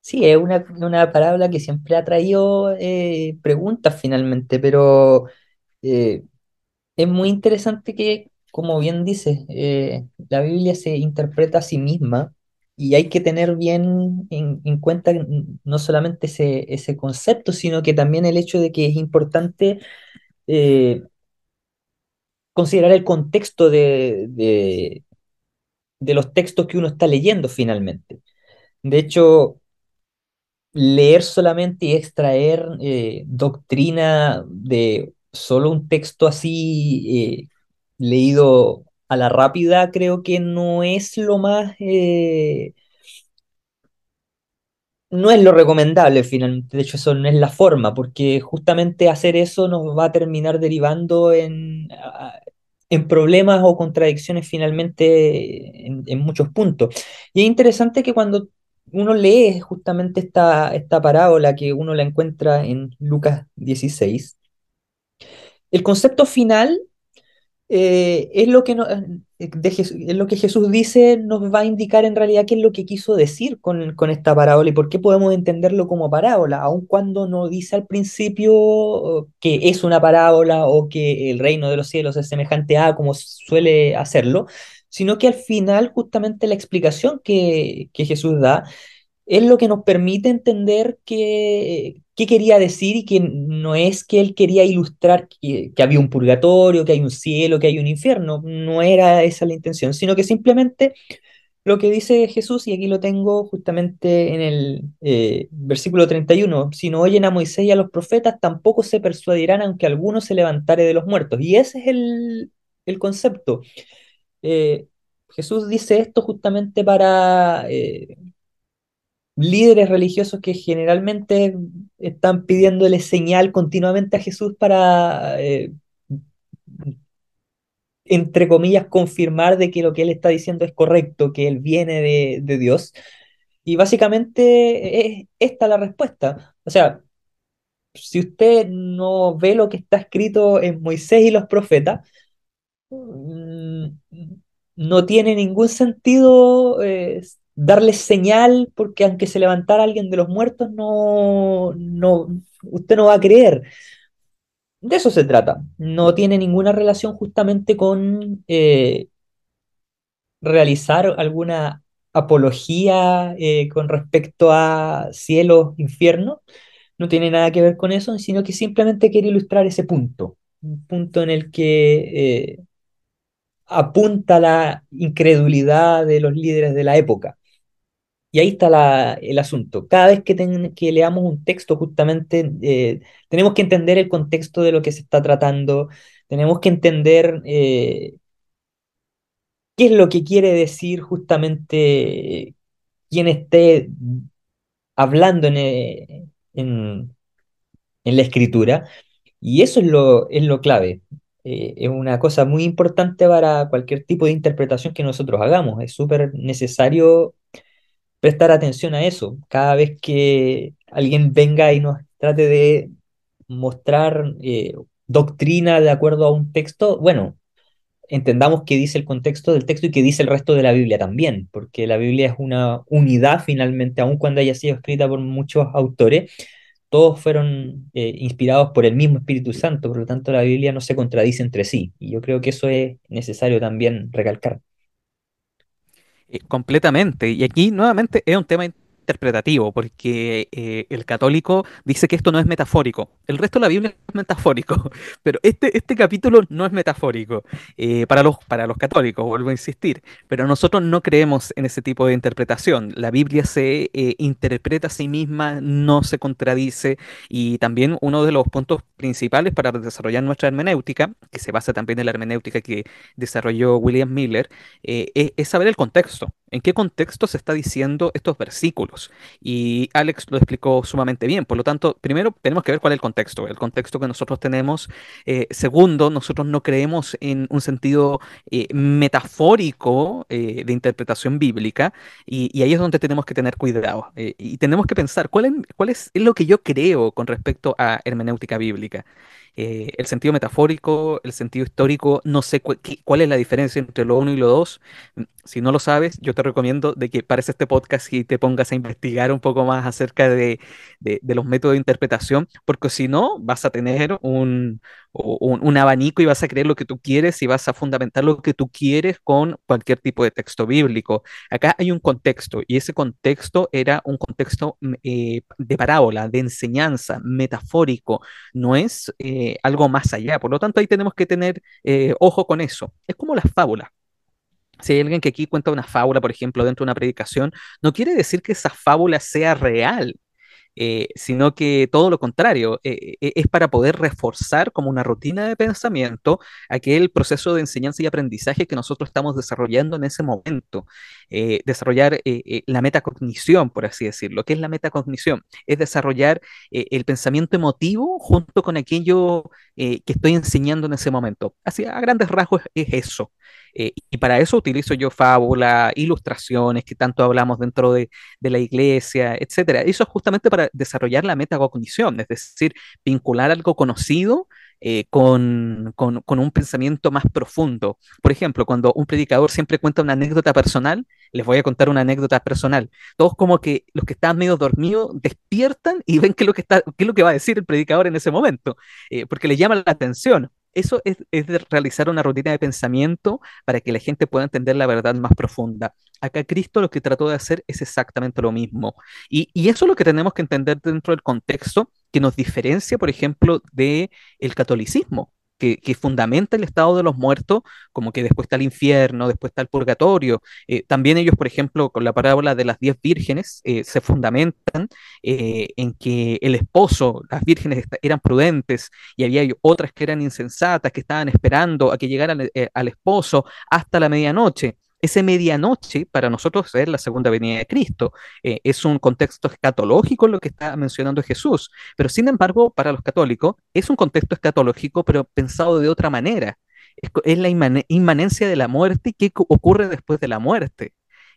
Sí, es una, una parábola que siempre ha traído eh, preguntas finalmente, pero eh, es muy interesante que, como bien dice, eh, la Biblia se interpreta a sí misma y hay que tener bien en, en cuenta no solamente ese, ese concepto, sino que también el hecho de que es importante eh, considerar el contexto de, de, los textos que uno está leyendo finalmente. De hecho, leer solamente y extraer eh, doctrina de solo un texto así eh, leído a la rápida creo que no es lo más no es lo recomendable finalmente, de hecho eso no es la forma, porque justamente hacer eso nos va a terminar derivando en, en problemas o contradicciones finalmente en, muchos puntos. Y es interesante que cuando uno lee justamente esta, esta parábola que uno la encuentra en Lucas 16, el concepto final eh, es, lo que eh, Jesús, es lo que Jesús dice, nos va a indicar en realidad qué es lo que quiso decir con, con esta parábola y por qué podemos entenderlo como parábola, aun cuando no dice al principio que es una parábola o que el reino de los cielos es semejante a como suele hacerlo, sino que al final justamente la explicación que, que Jesús da es lo que nos permite entender qué, qué quería decir y que no es que él quería ilustrar que, había un purgatorio, que hay un cielo, que hay un infierno, no era esa la intención, sino que simplemente lo que dice Jesús, y aquí lo tengo justamente en el eh, versículo 31, si no oyen a Moisés y a los profetas, tampoco se persuadirán aunque alguno se levantare de los muertos. Y ese es el, el concepto. eh, Jesús dice esto justamente para eh, líderes religiosos que generalmente están pidiéndole señal continuamente a Jesús para, eh, entre comillas, confirmar de que lo que él está diciendo es correcto, que él viene de, de Dios. Y básicamente es esta la respuesta. O sea, si usted no ve lo que está escrito en Moisés y los profetas, mm, no tiene ningún sentido eh, darle señal porque aunque se levantara alguien de los muertos, no, no, usted no va a creer. De eso se trata. No tiene ninguna relación justamente con eh, realizar alguna apología eh, con respecto a cielo, infierno. No tiene nada que ver con eso, sino que simplemente quiere ilustrar ese punto. Un punto en el que eh, apunta la incredulidad de los líderes de la época. Y ahí está el asunto. Cada vez que, leamos un texto, justamente eh, tenemos que entender el contexto de lo que se está tratando, tenemos que entender eh, qué es lo que quiere decir justamente quien esté hablando en, eh, la escritura. Y eso es lo, es lo clave. Es una cosa muy importante para cualquier tipo de interpretación que nosotros hagamos. Es súper necesario prestar atención a eso. Cada vez que alguien venga y nos trate de mostrar eh, doctrina de acuerdo a un texto, bueno, entendamos qué dice el contexto del texto y qué dice el resto de la Biblia también, porque la Biblia es una unidad finalmente, aun cuando haya sido escrita por muchos autores, todos fueron eh, inspirados por el mismo Espíritu Santo, por lo tanto la Biblia no se contradice entre sí, y yo creo que eso es necesario también recalcar. Eh, completamente. Y aquí nuevamente es un tema interpretativo, porque eh, el católico dice que esto no es metafórico. El resto de la Biblia es metafórico, pero este, este capítulo no es metafórico eh, para los, para los católicos, vuelvo a insistir. Pero nosotros no creemos en ese tipo de interpretación. La Biblia se eh, interpreta a sí misma, no se contradice, y también uno de los puntos principales para desarrollar nuestra hermenéutica, que se basa también en la hermenéutica que desarrolló William Miller, es, es saber el contexto. ¿En qué contexto se está diciendo estos versículos? Y Alex lo explicó sumamente bien. Por lo tanto, primero tenemos que ver cuál es el contexto, el contexto que nosotros tenemos. Eh, segundo, nosotros no creemos en un sentido eh, metafórico eh, de interpretación bíblica y, y ahí es donde tenemos que tener cuidado. Eh, y tenemos que pensar cuál es, cuál es, es lo que yo creo con respecto a hermenéutica bíblica. Eh, el sentido metafórico, el sentido histórico, no sé cu- cuál es la diferencia entre lo uno y lo dos. Mm, Si no lo sabes, yo te recomiendo de que pares este podcast y te pongas a investigar un poco más acerca de, de- de los métodos de interpretación, porque si no, vas a tener un, un, un abanico y vas a creer lo que tú quieres y vas a fundamentar lo que tú quieres con cualquier tipo de texto bíblico. Acá hay un contexto y ese contexto era un contexto mm, eh, de parábola, de enseñanza, metafórico no es eh, algo más allá. Por lo tanto, ahí tenemos que tener eh, ojo con eso. Es como las fábulas. Si hay alguien que aquí cuenta una fábula, por ejemplo, dentro de una predicación, no quiere decir que esa fábula sea real eh, sino que todo lo contrario, eh, eh, es para poder reforzar como una rutina de pensamiento aquel proceso de enseñanza y aprendizaje que nosotros estamos desarrollando en ese momento. Desarrollar la metacognición, por así decirlo. ¿Qué es la metacognición? Es desarrollar el pensamiento emotivo junto con aquello eh, que estoy enseñando en ese momento. Así, a grandes rasgos es eso. Eh, y para eso utilizo yo fábula, ilustraciones, que tanto hablamos dentro de, la iglesia, etcétera. Eso es justamente para desarrollar la metacognición, es decir, vincular algo conocido eh, con, con, con un pensamiento más profundo. Por ejemplo, cuando un predicador siempre cuenta una anécdota personal, les voy a contar una anécdota personal. Todos como que los que están medio dormidos despiertan y ven qué es lo que, está, qué lo que va a decir el predicador en ese momento, eh, porque le llama la atención. Eso es, realizar una rutina de pensamiento para que la gente pueda entender la verdad más profunda. Acá Cristo lo que trató de hacer es exactamente lo mismo. Y, eso es lo que tenemos que entender dentro del contexto que nos diferencia, por ejemplo, de el catolicismo. Que, fundamenta el estado de los muertos, como que después está el infierno, después está el purgatorio. Eh, también ellos, por ejemplo, con la parábola de las diez vírgenes, eh, se fundamentan eh, en que el esposo, las vírgenes eran prudentes y había otras que eran insensatas, que estaban esperando a que llegara al esposo hasta la medianoche. Ese medianoche para nosotros es la segunda venida de Cristo. Eh, es un contexto escatológico lo que está mencionando Jesús, pero sin embargo para los católicos es un contexto escatológico pero pensado de otra manera. Es, la inmanencia de la muerte y qué ocurre después de la muerte.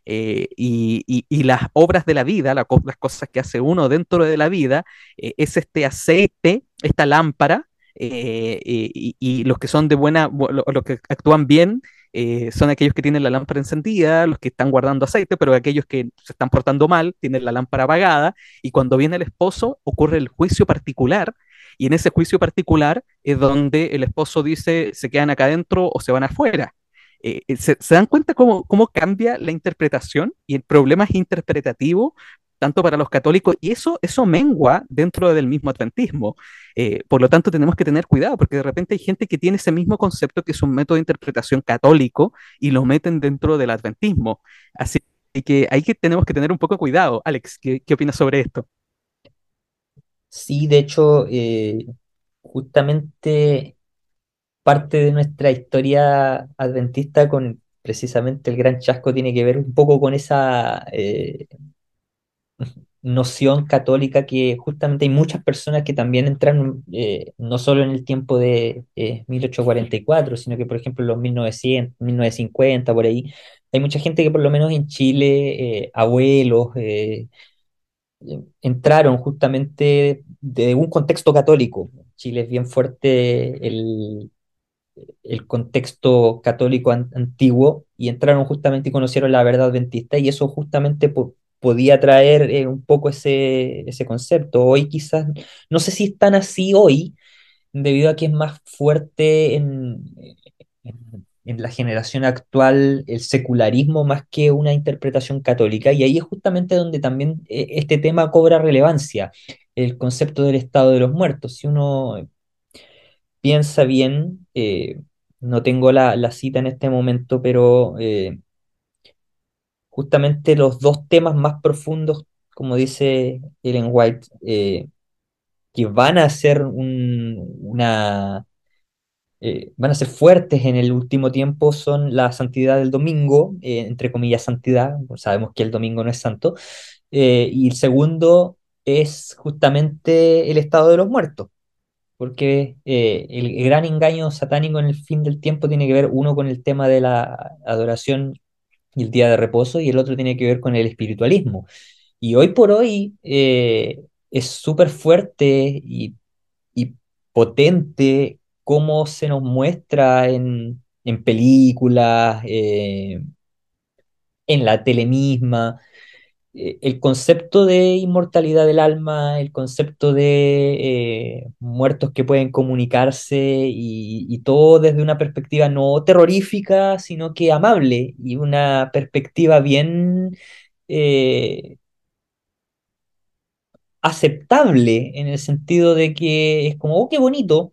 Eh, y, las obras de la vida, la, las cosas que hace uno dentro de la vida, eh, es este aceite, esta lámpara, eh, y, y, los que son de buena, los que actúan bien, eh, son aquellos que tienen la lámpara encendida, los que están guardando aceite, pero aquellos que se están portando mal tienen la lámpara apagada y cuando viene el esposo ocurre el juicio particular y en ese juicio particular es donde el esposo dice se quedan acá adentro o se van afuera. Eh, eh ¿se, ¿se, dan cuenta cómo, cómo cambia la interpretación? Y el problema es interpretativo tanto para los católicos, y eso, eso mengua dentro del mismo adventismo. Eh, por lo tanto, tenemos que tener cuidado, porque de repente hay gente que tiene ese mismo concepto que es un método de interpretación católico y lo meten dentro del adventismo. Así que ahí que tenemos que tener un poco cuidado. Alex, ¿qué, qué opinas sobre esto? Sí, de hecho, eh, justamente parte de nuestra historia adventista con precisamente el gran chasco tiene que ver un poco con esa eh, noción católica que justamente hay muchas personas que también entran eh, no solo en el tiempo de eh, 1844, sino que por ejemplo en los 1900, 1950, por ahí, hay mucha gente que por lo menos en Chile, eh, abuelos, eh, entraron justamente de un contexto católico. Chile es bien fuerte el, el contexto católico an antiguo y entraron justamente y conocieron la verdad adventista y eso justamente po podía traer eh, un poco ese, ese concepto. Hoy quizás, no sé si es tan así hoy, debido a que es más fuerte en, en, la generación actual el secularismo más que una interpretación católica y ahí es justamente donde también eh, este tema cobra relevancia, el concepto del estado de los muertos. Si uno piensa bien, eh, no tengo la, la, cita en este momento, pero justamente los dos temas más profundos, como dice Ellen White, eh, que van a ser un, una... Eh, van a ser fuertes en el último tiempo son la santidad del domingo, eh, entre comillas santidad, sabemos que el domingo no es santo, y el segundo es justamente el estado de los muertos porque el gran engaño satánico en el fin del tiempo tiene que ver uno con el tema de la adoración y el día de reposo y el otro tiene que ver con el espiritualismo. Y hoy por hoy eh, es súper fuerte y, y, potente cómo se nos muestra en, en películas, eh, en la tele misma, el concepto de inmortalidad del alma, el concepto de eh, muertos que pueden comunicarse y, y, todo desde una perspectiva no terrorífica, sino que amable y una perspectiva bien eh, aceptable en el sentido de que es como, oh, qué bonito,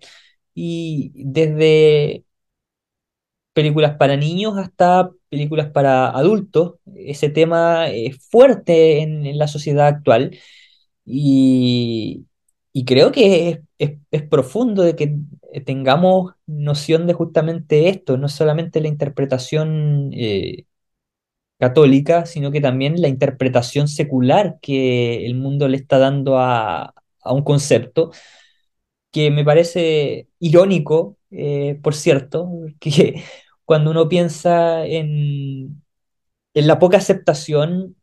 y desde películas para niños hasta películas para adultos. Ese tema es fuerte en, en la sociedad actual y, y creo que es, es, es, profundo de que tengamos noción de justamente esto, no solamente la interpretación eh, católica, sino que también la interpretación secular que el mundo le está dando a, a un concepto que me parece irónico, eh, por cierto, que cuando uno piensa en, la poca aceptación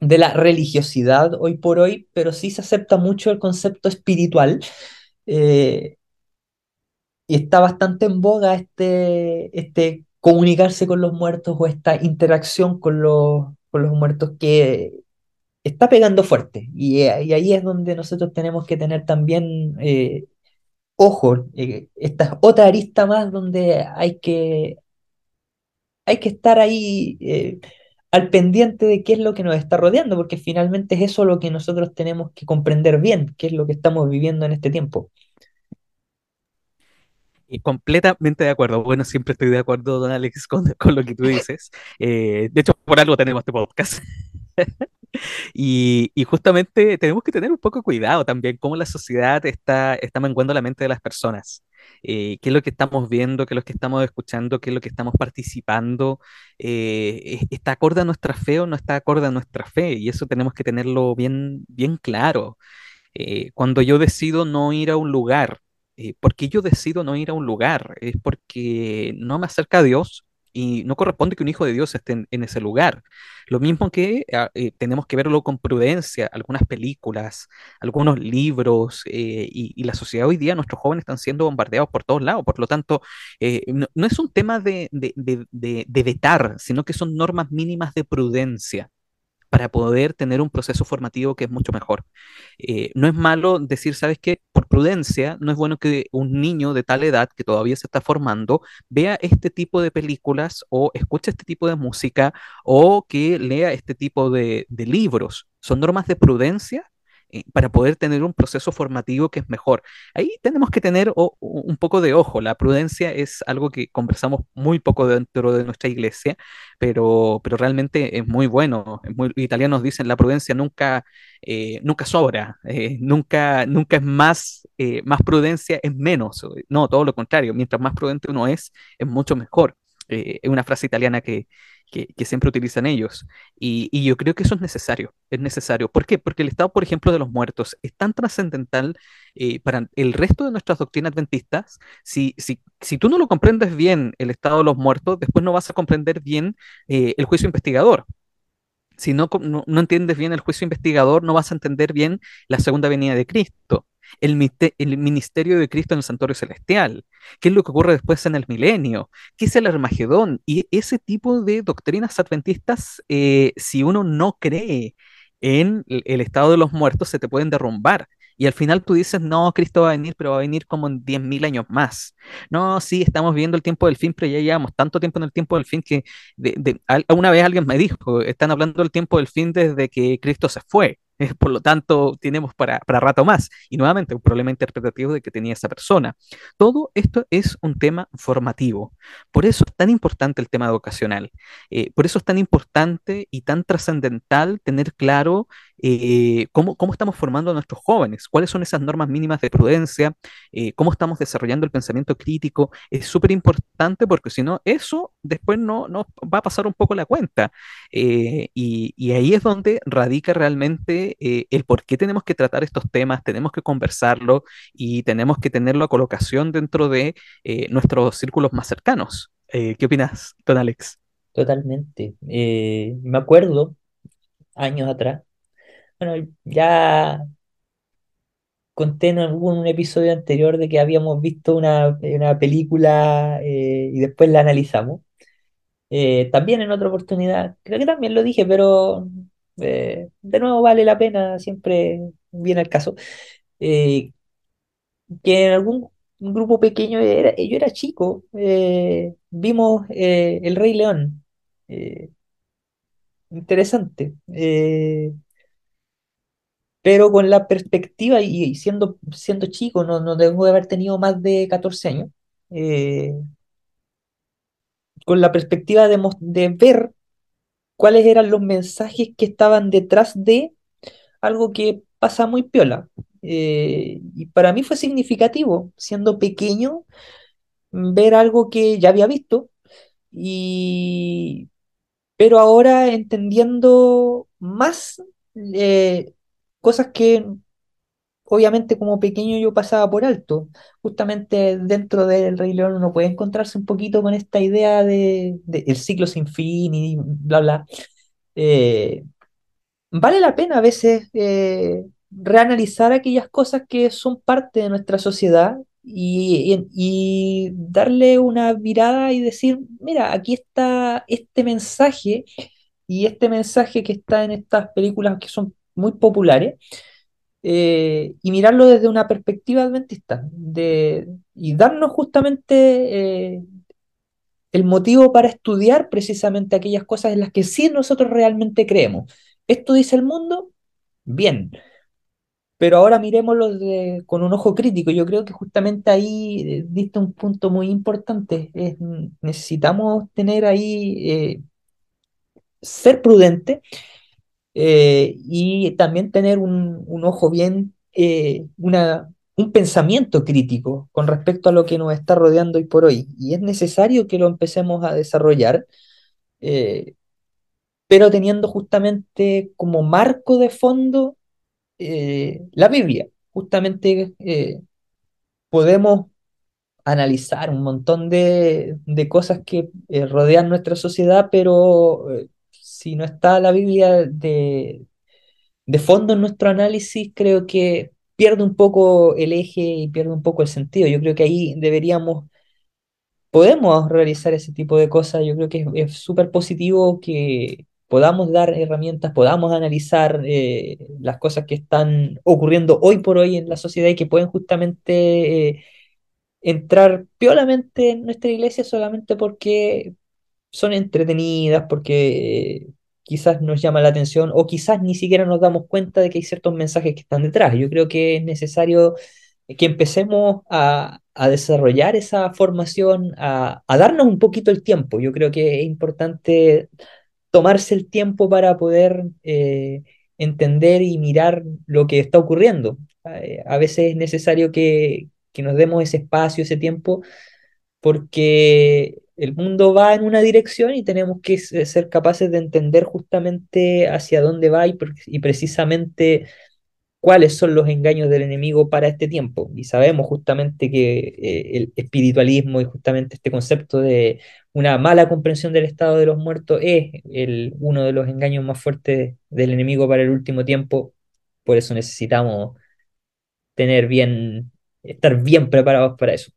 de la religiosidad hoy por hoy, pero sí se acepta mucho el concepto espiritual. Eh, y está bastante en boga este, este comunicarse con los muertos o esta interacción con los, con los muertos que está pegando fuerte. Y, y, ahí es donde nosotros tenemos que tener también eh, ojo, eh, esta es otra arista más donde hay que, hay que estar ahí eh, al pendiente de qué es lo que nos está rodeando, porque finalmente es eso lo que nosotros tenemos que comprender bien, qué es lo que estamos viviendo en este tiempo. Y completamente de acuerdo. Bueno, siempre estoy de acuerdo, don Alex, con, lo que tú dices. Eh, de hecho, por algo tenemos este podcast. Y, y justamente tenemos que tener un poco de cuidado también cómo la sociedad está, está menguando la mente de las personas. Eh, qué es lo que estamos viendo, qué es lo que estamos escuchando, qué es lo que estamos participando, eh, ¿está acorde a nuestra fe o no está acorde a nuestra fe? Y eso tenemos que tenerlo bien, bien claro. Eh, cuando yo decido no ir a un lugar, ¿por qué yo decido no ir a un lugar? Es porque no me acerca a Dios y no corresponde que un hijo de Dios esté en, en ese lugar. Lo mismo que ah, eh, tenemos que verlo con prudencia, algunas películas, algunos libros eh, y, y la sociedad hoy día, nuestros jóvenes están siendo bombardeados por todos lados, por lo tanto, eh, no, no es un tema de, de, de, de de vetar, sino que son normas mínimas de prudencia para poder tener un proceso formativo que es mucho mejor. Eh, no es malo decir, ¿sabes qué? Por prudencia, no es bueno que un niño de tal edad que todavía se está formando vea este tipo de películas o escuche este tipo de música o que lea este tipo de, de libros. Son normas de prudencia eh, para poder tener un proceso formativo que es mejor. Ahí tenemos que tener un poco de ojo. La prudencia es algo que conversamos muy poco dentro de nuestra iglesia, pero, pero realmente es muy bueno. Es muy, italianos dicen la prudencia nunca, eh, nunca sobra, eh, nunca, nunca es más, más prudencia es menos. No, todo lo contrario. Mientras más prudente uno es, es mucho mejor. Eh, una frase italiana que, que, que siempre utilizan ellos. Y, y yo creo que eso es necesario, es necesario. ¿Por qué? Porque el estado, por ejemplo, de los muertos es tan trascendental eh, para el resto de nuestras doctrinas adventistas. Si, si, si tú no lo comprendes bien, el estado de los muertos, después no vas a comprender bien eh, el juicio investigador. Si no, no, no entiendes bien el juicio investigador, no vas a entender bien la segunda venida de Cristo. El, el ministerio de Cristo en el santuario celestial, qué es lo que ocurre después en el milenio, qué es el Armagedón, y ese tipo de doctrinas adventistas, eh, si uno no cree en el estado de los muertos, se te pueden derrumbar. Y al final tú dices, no, Cristo va a venir, pero va a venir como en 10.000 años más. No, sí, estamos viendo el tiempo del fin, pero ya llevamos tanto tiempo en el tiempo del fin que de, de- una vez alguien me dijo, están hablando del tiempo del fin desde que Cristo se fue. Por lo tanto, tenemos para, para rato más. Y nuevamente, un problema interpretativo de que tenía esa persona. Todo esto es un tema formativo. Por eso es tan importante el tema educacional. Eh, por eso es tan importante y tan trascendental tener claro eh, cómo, cómo estamos formando a nuestros jóvenes, cuáles son esas normas mínimas de prudencia, eh, cómo estamos desarrollando el pensamiento crítico. Es súper importante porque si no, eso después no va a pasar un poco la cuenta. Eh, y, y ahí es donde radica realmente eh, el por qué tenemos que tratar estos temas, tenemos que conversarlo y tenemos que tenerlo a colocación dentro de eh, nuestros círculos más cercanos. Eh, ¿qué opinas, don Alex? Totalmente. Me acuerdo años atrás, bueno, ya conté en algún episodio anterior de que habíamos visto una, una película y después la analizamos. También en otra oportunidad, creo que también lo dije, pero eh, de nuevo vale la pena, siempre viene al caso. Eh, que en algún grupo pequeño, era, yo era chico, eh, vimos El Rey León. Interesante. Pero con la perspectiva y, siendo, siendo chico, no, no debo de haber tenido más de 14 años, con la perspectiva de, de ver cuáles eran los mensajes que estaban detrás de algo que pasa muy piola. Eh, y para mí fue significativo, siendo pequeño, ver algo que ya había visto, y, pero ahora entendiendo más eh, cosas que obviamente como pequeño yo pasaba por alto. Justamente dentro del Rey León uno puede encontrarse un poquito con esta idea de, el ciclo sin fin y bla, bla. Eh, vale la pena a veces eh, reanalizar aquellas cosas que son parte de nuestra sociedad y- y darle una mirada y decir, mira, aquí está este mensaje y este mensaje que está en estas películas que son muy populares eh, y mirarlo desde una perspectiva adventista de, y darnos justamente eh, el motivo para estudiar precisamente aquellas cosas en las que sí nosotros realmente creemos. ¿Esto dice el mundo? Bien. pero ahora miremoslo con un ojo crítico. Yo creo que justamente ahí eh, diste un punto muy importante. Es, necesitamos tener ahí, ser prudente eh, y también tener un, ojo bien, eh, una, un pensamiento crítico con respecto a lo que nos está rodeando hoy por hoy. Y es necesario que lo empecemos a desarrollar, eh, pero teniendo justamente como marco de fondo la Biblia. Justamente podemos analizar un montón de, de cosas que rodean nuestra sociedad, pero si no está la Biblia de, de fondo en nuestro análisis, creo que pierde un poco el eje y pierde un poco el sentido. Yo creo que ahí deberíamos, podemos realizar ese tipo de cosas. Yo creo que es súper positivo que podamos dar herramientas, podamos analizar eh, las cosas que están ocurriendo hoy por hoy en la sociedad y que pueden justamente eh, entrar piolamente en nuestra iglesia solamente porque son entretenidas, porque eh, quizás nos llama la atención o quizás ni siquiera nos damos cuenta de que hay ciertos mensajes que están detrás. Yo creo que es necesario que empecemos a, a desarrollar esa formación, a, a darnos un poquito el tiempo. Yo creo que es importante tomarse el tiempo para poder eh, entender y mirar lo que está ocurriendo. Eh, a veces es necesario que, que nos demos ese espacio, ese tiempo porque el mundo va en una dirección y tenemos que s- ser capaces de entender justamente hacia dónde va y, pre- y precisamente cuáles son los engaños del enemigo para este tiempo. Y sabemos justamente que eh, el espiritualismo y justamente este concepto de una mala comprensión del estado de los muertos es uno de los engaños más fuertes del enemigo para el último tiempo. Por eso necesitamos tener bien, estar bien preparados para eso.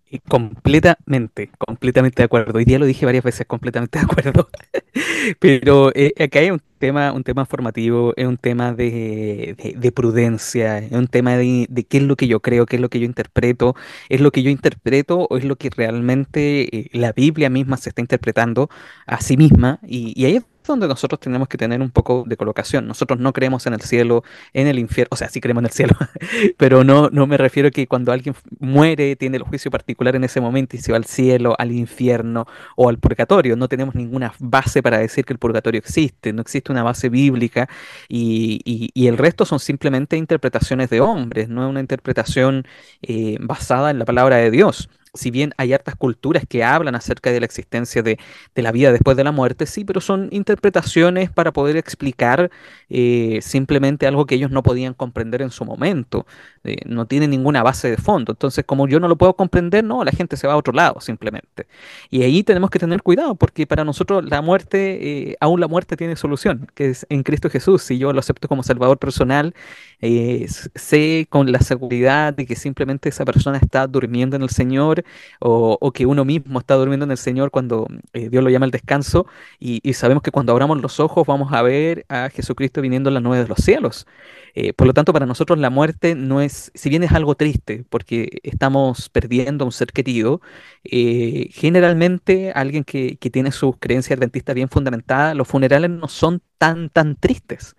Y completamente, completamente de acuerdo. Hoy día lo dije varias veces, completamente de acuerdo. Pero eh, acá hay un tema, un tema formativo, es un tema de, de- de prudencia, es un tema de, de qué es lo que yo creo, qué es lo que yo interpreto, es lo que yo interpreto o es lo que realmente eh, la Biblia misma se está interpretando a sí misma. Y, y ahí es donde nosotros tenemos que tener un poco de colocación. Nosotros no creemos en el cielo, en el infierno, o sea, sí creemos en el cielo, pero no, no me refiero a que cuando alguien muere, tiene el juicio particular en ese momento y se va al cielo, al infierno o al purgatorio. No tenemos ninguna base para decir que el purgatorio existe, no existe una base bíblica y, y- el resto son simplemente interpretaciones de hombres, no es una interpretación eh, basada en la palabra de Dios. Si bien hay hartas culturas que hablan acerca de la existencia de, de la vida después de la muerte, sí, pero son interpretaciones para poder explicar eh, simplemente algo que ellos no podían comprender en su momento. Eh, no tiene ninguna base de fondo. Entonces, como yo no lo puedo comprender, no, la gente se va a otro lado simplemente. Y ahí tenemos que tener cuidado, porque para nosotros la muerte, eh, aún la muerte tiene solución, que es en Cristo Jesús. Si yo lo acepto como Salvador personal, eh, sé con la seguridad de que simplemente esa persona está durmiendo en el Señor o, que uno mismo está durmiendo en el Señor cuando eh, Dios lo llama al descanso y, sabemos que cuando abramos los ojos vamos a ver a Jesucristo viniendo en las nubes de los cielos. Eh, por lo tanto, para nosotros la muerte no es, si bien es algo triste, porque estamos perdiendo a un ser querido, eh, generalmente alguien que, que tiene sus creencias adventistas bien fundamentadas, los funerales no son tan, tan tristes.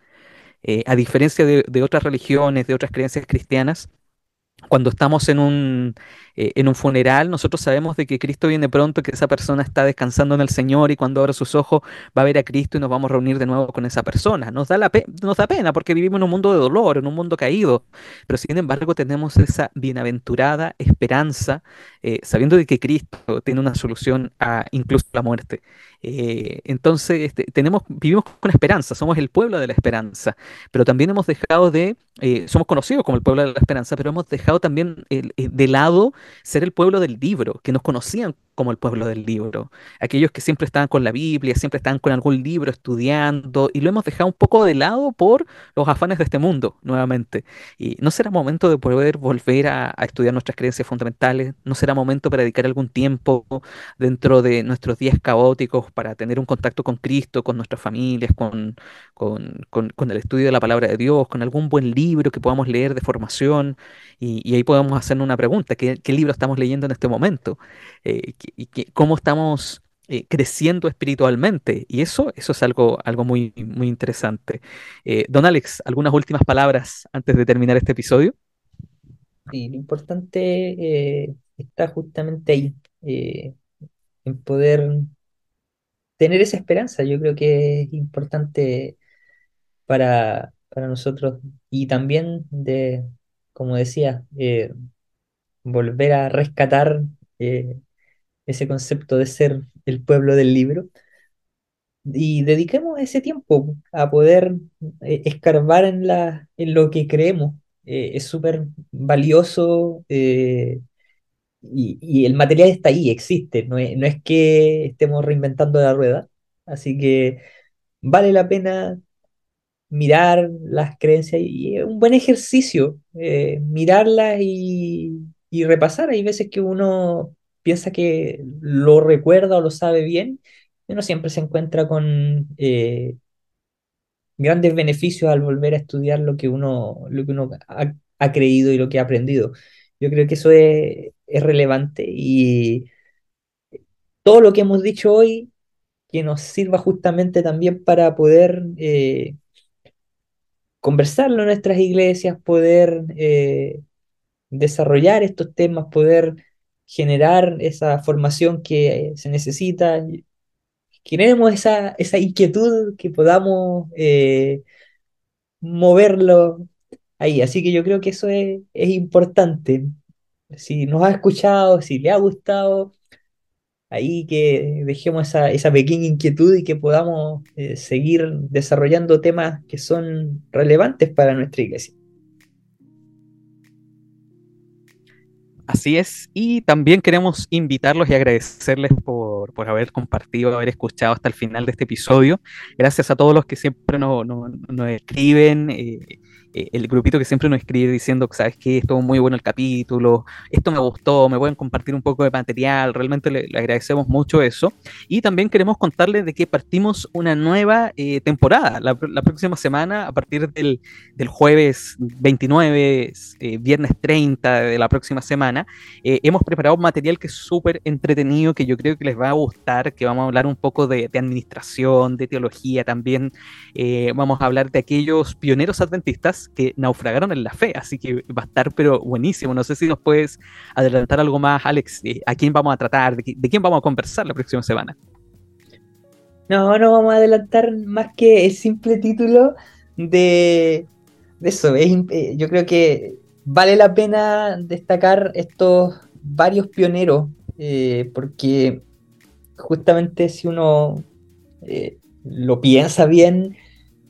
A diferencia de otras religiones, de otras creencias cristianas, cuando estamos en un, eh, en un funeral, nosotros sabemos de que Cristo viene pronto, que esa persona está descansando en el Señor y cuando abra sus ojos va a ver a Cristo y nos vamos a reunir de nuevo con esa persona. Nos da, la pe- nos da pena porque vivimos en un mundo de dolor, en un mundo caído, pero sin embargo tenemos esa bienaventurada esperanza, eh, sabiendo de que Cristo tiene una solución a incluso la muerte. Eh, entonces, este, tenemos, vivimos con esperanza, somos el pueblo de la esperanza, pero también hemos dejado de eh, somos conocidos como el pueblo de la esperanza, pero hemos dejado también el- eh, de lado ser el pueblo del libro, que nos conocían como el pueblo del libro. Aquellos que siempre estaban con la Biblia, siempre estaban con algún libro estudiando, y lo hemos dejado un poco de lado por los afanes de este mundo, nuevamente. ¿Y no será momento de poder volver a, estudiar nuestras creencias fundamentales? ¿No será momento para dedicar algún tiempo dentro de nuestros días caóticos para tener un contacto con Cristo, con nuestras familias, con, con, con- el estudio de la palabra de Dios, con algún buen libro que podamos leer de formación y, ahí podemos hacernos una pregunta, ¿qué, libro estamos leyendo en este momento? Eh, ¿qué- y qué- ¿cómo estamos eh, creciendo espiritualmente. Y eso, eso es algo, algo muy, muy interesante. Eh, don Alex, ¿algunas últimas palabras antes de terminar este episodio? Sí, lo importante eh, está justamente ahí, en poder tener esa esperanza. Yo creo que es importante para, para nosotros y también de, como decía, volver a rescatar ese concepto de ser el pueblo del libro y dediquemos ese tiempo a poder eh, escarbar en, la, en lo que creemos. Eh, es súper valioso eh, y, y, el material está ahí, existe, no es, no es que estemos reinventando la rueda, así que vale la pena mirar las creencias y es un buen ejercicio mirarlas y, y repasar. Hay veces que uno piensa que lo recuerda o lo sabe bien, uno siempre se encuentra con eh, grandes beneficios al volver a estudiar lo que uno, lo que uno ha, creído y lo que ha aprendido. Yo creo que eso es, relevante y todo lo que hemos dicho hoy que nos sirva justamente también para poder eh, conversarlo en nuestras iglesias, poder eh, desarrollar estos temas, poder generar esa formación que se necesita. Queremos esa, esa inquietud que podamos eh, moverlo ahí. Así que yo creo que eso es, importante. Si nos ha escuchado, si le ha gustado, ahí que dejemos esa, esa pequeña inquietud y que podamos eh, seguir desarrollando temas que son relevantes para nuestra iglesia. Así es, y también queremos invitarlos y agradecerles por, por, haber compartido, haber escuchado hasta el final de este episodio. Gracias a todos los que siempre nos, escriben. Eh, eh, el grupito que siempre nos escribe diciendo que, ¿sabes que Estuvo muy bueno el capítulo, esto me gustó, me pueden compartir un poco de material, realmente le, agradecemos mucho eso. Y también queremos contarles de que partimos una nueva eh, temporada la, próxima semana, a partir del, del jueves 29, eh, viernes 30 de la próxima semana. hemos preparado un material que es súper entretenido, que yo creo que les va a gustar, que vamos a hablar un poco de administración, de teología también. vamos a hablar de aquellos pioneros adventistas que naufragaron en la fe, así que va a estar pero buenísimo. No sé si nos puedes adelantar algo más, Alex, eh, a quién vamos a tratar, de, quién vamos a conversar la próxima semana. No, no vamos a adelantar más que el simple título de, eso. Eh, yo creo que vale la pena destacar estos varios pioneros, eh, porque justamente si uno lo piensa bien, eh,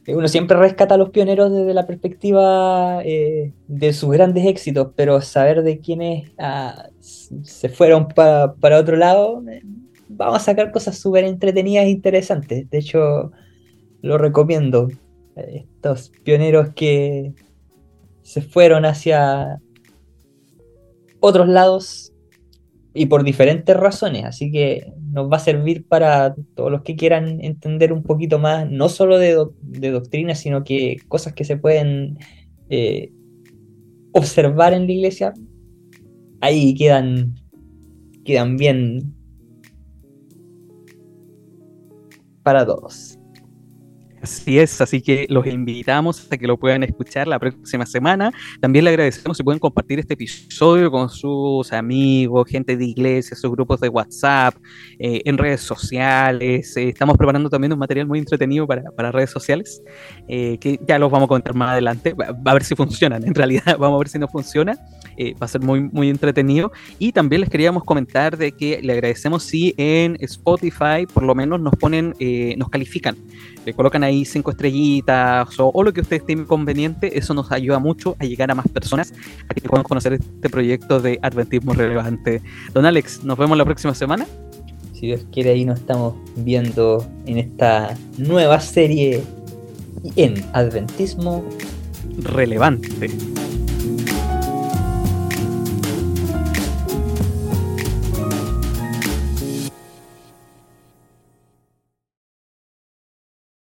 uno siempre rescata a los pioneros desde la perspectiva eh, de sus grandes éxitos, pero saber de quiénes ah, se fueron para otro lado, eh, vamos a sacar cosas súper entretenidas e interesantes. De hecho, lo recomiendo. Estos pioneros que se fueron hacia otros lados y por diferentes razones, así que nos va a servir para todos los que quieran entender un poquito más, no solo de, doctrina, sino que cosas que se pueden eh, observar en la iglesia, ahí quedan, quedan bien para todos. Así es, así que los invitamos a que lo puedan escuchar la próxima semana. También le agradecemos si pueden compartir este episodio con sus amigos, gente de iglesia, sus grupos de WhatsApp, eh, en redes sociales. Eh, estamos preparando también un material muy entretenido para, para redes sociales, eh, que ya los vamos a comentar más adelante. Va, a ver si funcionan, en realidad vamos a ver si no funciona. Va a ser muy, muy entretenido. Y también les queríamos comentar de que le agradecemos si en Spotify por lo menos nos ponen, nos califican le colocan ahí cinco estrellitas o, lo que ustedes estén conveniente, eso nos ayuda mucho a llegar a más personas, a que puedan conocer este proyecto de Adventismo Relevante. Don Alex, nos vemos la próxima semana. Si Dios quiere, ahí nos estamos viendo en esta nueva serie en Adventismo Relevante.